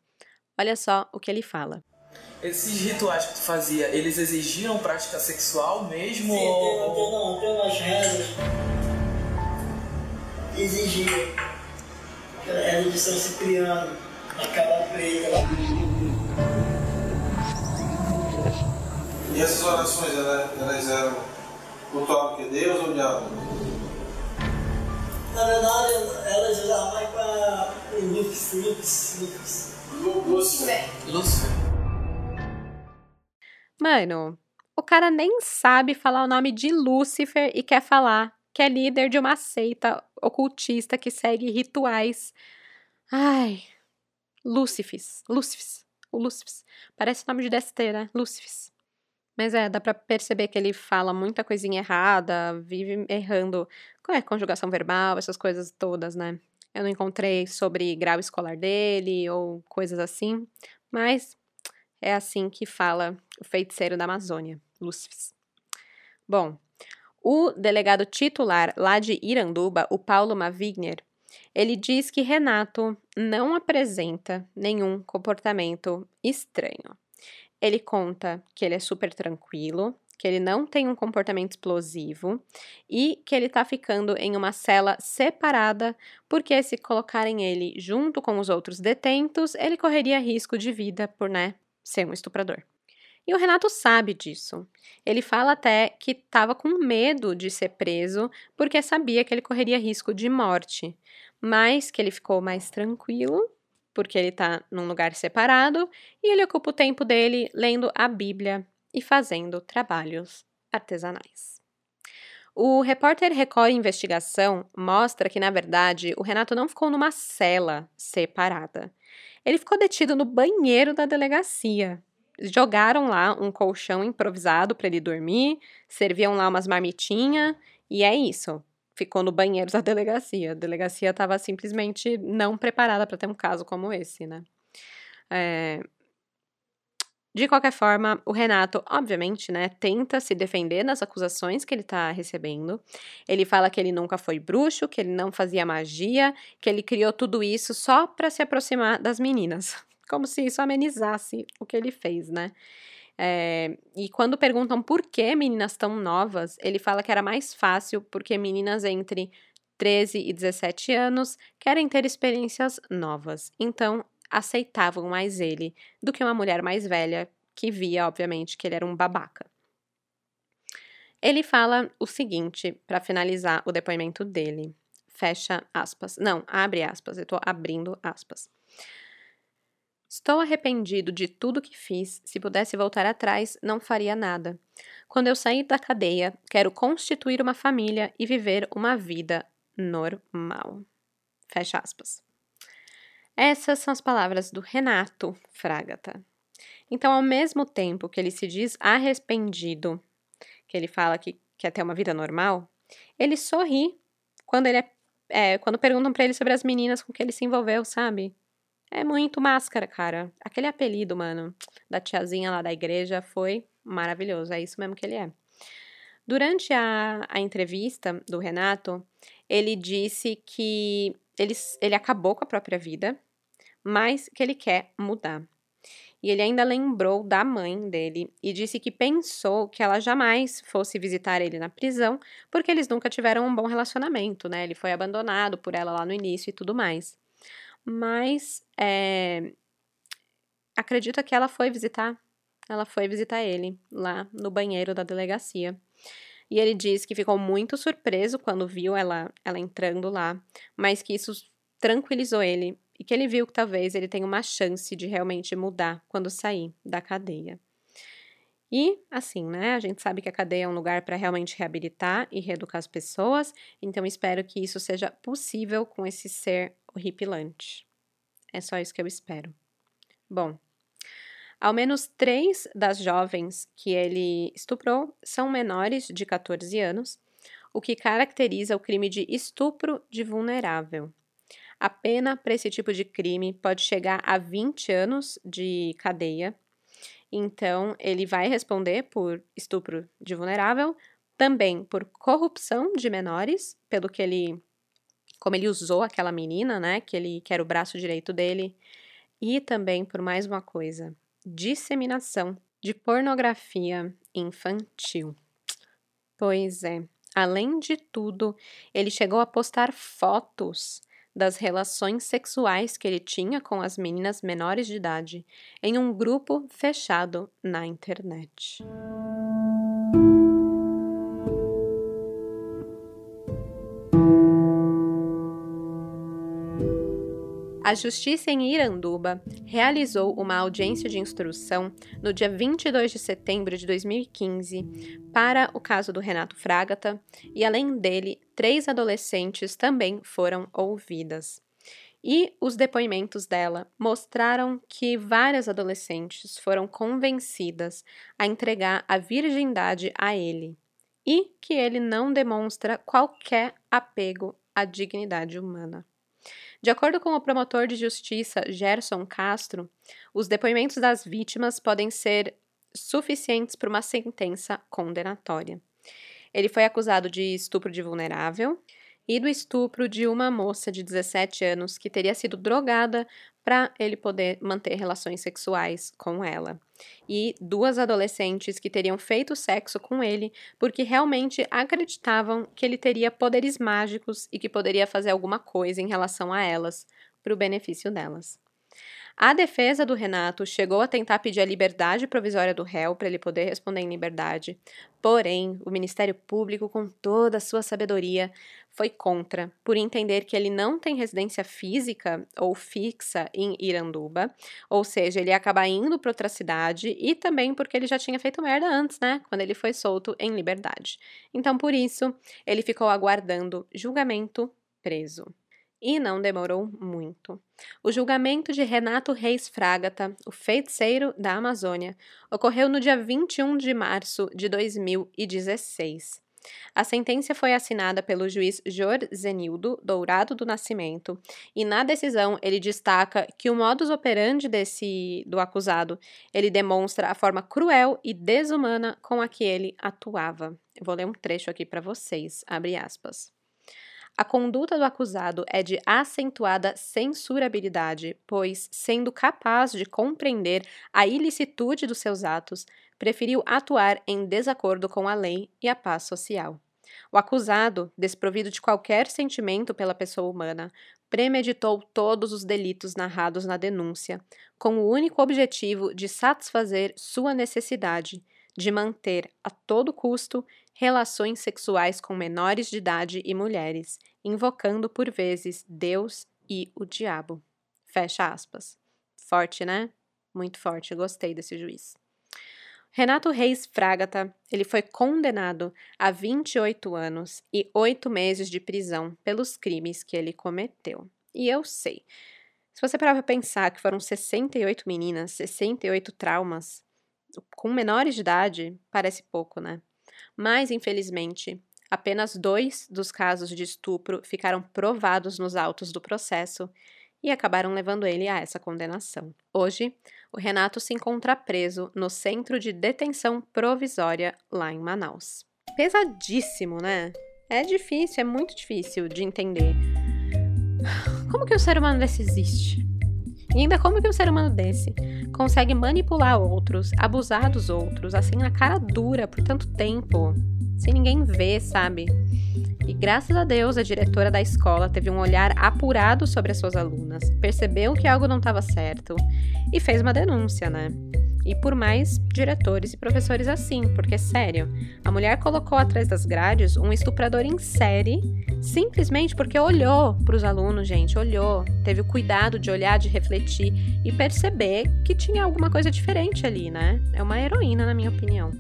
Olha só o que ele fala. Esses rituais que tu fazia, eles exigiam prática sexual mesmo? Sim, ou... tem, tem, não, tem umas rezas que exigiam era de São Cipriano, aquela preta lá. E essas orações, elas eram cultuavam que Deus ou diabo? Na verdade, elas usavam mais para Lux. Lúcifer. Lúcifer. Mano, o cara nem sabe falar o nome de Lúcifer e quer falar que é líder de uma seita ocultista que segue rituais. Ai, Lúcifes, Lúcifes, o Lúcifes. Parece nome de DST, né? Lúcifes. Mas é, dá pra perceber que ele fala muita coisinha errada, vive errando. Qual é conjugação verbal, essas coisas todas, né? Eu não encontrei sobre grau escolar dele ou coisas assim, mas é assim que fala o feiticeiro da Amazônia, Lúcifes. Bom, o delegado titular lá de Iranduba, o Paulo Mavigner, ele diz que Renato não apresenta nenhum comportamento estranho. Ele conta que ele é super tranquilo, que ele não tem um comportamento explosivo e que ele está ficando em uma cela separada, porque se colocarem ele junto com os outros detentos, ele correria risco de vida por, né, ser um estuprador. E o Renato sabe disso. Ele fala até que estava com medo de ser preso porque sabia que ele correria risco de morte, mas que ele ficou mais tranquilo porque ele está num lugar separado e ele ocupa o tempo dele lendo a Bíblia e fazendo trabalhos artesanais. O repórter Record Investigação mostra que, na verdade, o Renato não ficou numa cela separada. Ele ficou detido no banheiro da delegacia, jogaram lá um colchão improvisado para ele dormir, serviam lá umas marmitinhas e é isso. Ficou no banheiro da delegacia. A delegacia estava simplesmente não preparada para ter um caso como esse, né? É... De qualquer forma, o Renato, obviamente, né, tenta se defender das acusações que ele está recebendo. Ele fala que ele nunca foi bruxo, que ele não fazia magia, que ele criou tudo isso só para se aproximar das meninas como se isso amenizasse o que ele fez, né? É, e quando perguntam por que meninas tão novas, ele fala que era mais fácil porque meninas entre 13 e 17 anos querem ter experiências novas, então aceitavam mais ele do que uma mulher mais velha que via, obviamente, que ele era um babaca. Ele fala o seguinte para finalizar o depoimento dele. Fecha aspas. Não, abre aspas. Eu tô abrindo aspas. Estou arrependido de tudo que fiz. Se pudesse voltar atrás, não faria nada. Quando eu sair da cadeia, quero constituir uma família e viver uma vida normal. Fecha aspas. Essas são as palavras do Renato Fragata. Então, ao mesmo tempo que ele se diz arrependido, que ele fala que quer ter uma vida normal, ele sorri quando ele é, é quando perguntam para ele sobre as meninas com que ele se envolveu, sabe? É muito máscara, cara. Aquele apelido, mano, da tiazinha lá da igreja foi maravilhoso. É isso mesmo que ele é. Durante a, a entrevista do Renato, ele disse que ele, ele acabou com a própria vida, mas que ele quer mudar. E ele ainda lembrou da mãe dele e disse que pensou que ela jamais fosse visitar ele na prisão, porque eles nunca tiveram um bom relacionamento, né? Ele foi abandonado por ela lá no início e tudo mais mas é, acredita que ela foi visitar, ela foi visitar ele lá no banheiro da delegacia. E ele diz que ficou muito surpreso quando viu ela, ela entrando lá, mas que isso tranquilizou ele e que ele viu que talvez ele tenha uma chance de realmente mudar quando sair da cadeia. E, assim, né? A gente sabe que a cadeia é um lugar para realmente reabilitar e reeducar as pessoas, então espero que isso seja possível com esse ser horripilante. É só isso que eu espero. Bom, ao menos três das jovens que ele estuprou são menores de 14 anos, o que caracteriza o crime de estupro de vulnerável. A pena para esse tipo de crime pode chegar a 20 anos de cadeia. Então, ele vai responder por estupro de vulnerável, também por corrupção de menores, pelo que ele como ele usou aquela menina, né, que ele que era o braço direito dele, e também por mais uma coisa, disseminação de pornografia infantil. Pois é, além de tudo, ele chegou a postar fotos das relações sexuais que ele tinha com as meninas menores de idade em um grupo fechado na internet. A Justiça em Iranduba realizou uma audiência de instrução no dia 22 de setembro de 2015 para o caso do Renato Fragata e, além dele, três adolescentes também foram ouvidas. E os depoimentos dela mostraram que várias adolescentes foram convencidas a entregar a virgindade a ele e que ele não demonstra qualquer apego à dignidade humana. De acordo com o promotor de justiça Gerson Castro, os depoimentos das vítimas podem ser suficientes para uma sentença condenatória. Ele foi acusado de estupro de vulnerável e do estupro de uma moça de 17 anos que teria sido drogada para ele poder manter relações sexuais com ela. E duas adolescentes que teriam feito sexo com ele porque realmente acreditavam que ele teria poderes mágicos e que poderia fazer alguma coisa em relação a elas, para o benefício delas. A defesa do Renato chegou a tentar pedir a liberdade provisória do réu para ele poder responder em liberdade, porém, o Ministério Público, com toda a sua sabedoria, foi contra, por entender que ele não tem residência física ou fixa em Iranduba, ou seja, ele ia acabar indo para outra cidade e também porque ele já tinha feito merda antes, né, quando ele foi solto em liberdade. Então, por isso, ele ficou aguardando julgamento preso. E não demorou muito. O julgamento de Renato Reis Fragata, o feiticeiro da Amazônia, ocorreu no dia 21 de março de 2016. A sentença foi assinada pelo juiz Jor Zenildo Dourado do Nascimento, e na decisão ele destaca que o modus operandi desse do acusado, ele demonstra a forma cruel e desumana com a que ele atuava. Eu vou ler um trecho aqui para vocês, abre aspas. A conduta do acusado é de acentuada censurabilidade, pois, sendo capaz de compreender a ilicitude dos seus atos, preferiu atuar em desacordo com a lei e a paz social. O acusado, desprovido de qualquer sentimento pela pessoa humana, premeditou todos os delitos narrados na denúncia, com o único objetivo de satisfazer sua necessidade de manter, a todo custo, relações sexuais com menores de idade e mulheres, invocando por vezes Deus e o diabo. Fecha aspas. Forte, né? Muito forte, gostei desse juiz. Renato Reis Fragata, ele foi condenado a 28 anos e 8 meses de prisão pelos crimes que ele cometeu. E eu sei, se você parar para pensar que foram 68 meninas, 68 traumas, com menores de idade, parece pouco, né? Mas, infelizmente, apenas dois dos casos de estupro ficaram provados nos autos do processo e acabaram levando ele a essa condenação. Hoje, o Renato se encontra preso no centro de detenção provisória lá em Manaus. Pesadíssimo, né? É difícil, é muito difícil de entender. Como que um ser humano desse existe? E ainda como que um ser humano desse consegue manipular outros, abusar dos outros, assim na cara dura por tanto tempo, sem ninguém ver, sabe? E graças a Deus, a diretora da escola teve um olhar apurado sobre as suas alunas, percebeu que algo não estava certo e fez uma denúncia, né? E por mais diretores e professores assim, porque sério, a mulher colocou atrás das grades um estuprador em série, simplesmente porque olhou para os alunos, gente, olhou, teve o cuidado de olhar, de refletir e perceber que tinha alguma coisa diferente ali, né? É uma heroína, na minha opinião.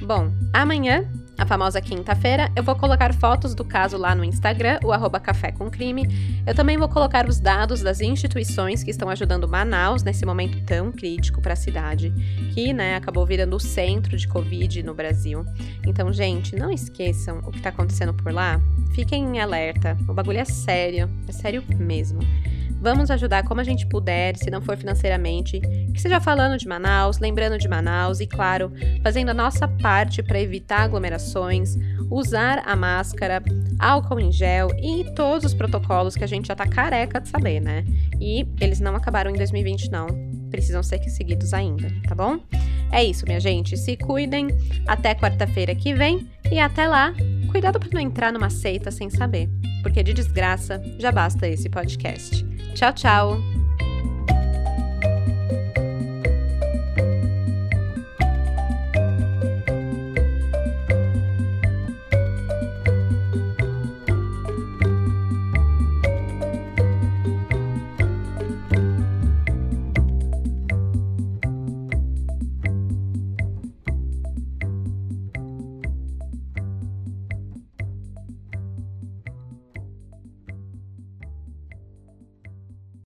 Bom, amanhã a famosa quinta-feira, eu vou colocar fotos do caso lá no Instagram, o arroba Café com Crime. Eu também vou colocar os dados das instituições que estão ajudando Manaus nesse momento tão crítico para a cidade, que né, acabou virando o centro de Covid no Brasil. Então, gente, não esqueçam o que está acontecendo por lá. Fiquem em alerta. O bagulho é sério, é sério mesmo. Vamos ajudar como a gente puder, se não for financeiramente, que seja falando de Manaus, lembrando de Manaus e, claro, fazendo a nossa parte para evitar aglomerações, usar a máscara, álcool em gel e todos os protocolos que a gente já tá careca de saber, né? E eles não acabaram em 2020, não. Precisam ser seguidos ainda, tá bom? É isso, minha gente. Se cuidem. Até quarta-feira que vem. E até lá, cuidado para não entrar numa seita sem saber. Porque de desgraça já basta esse podcast. Tchau, tchau!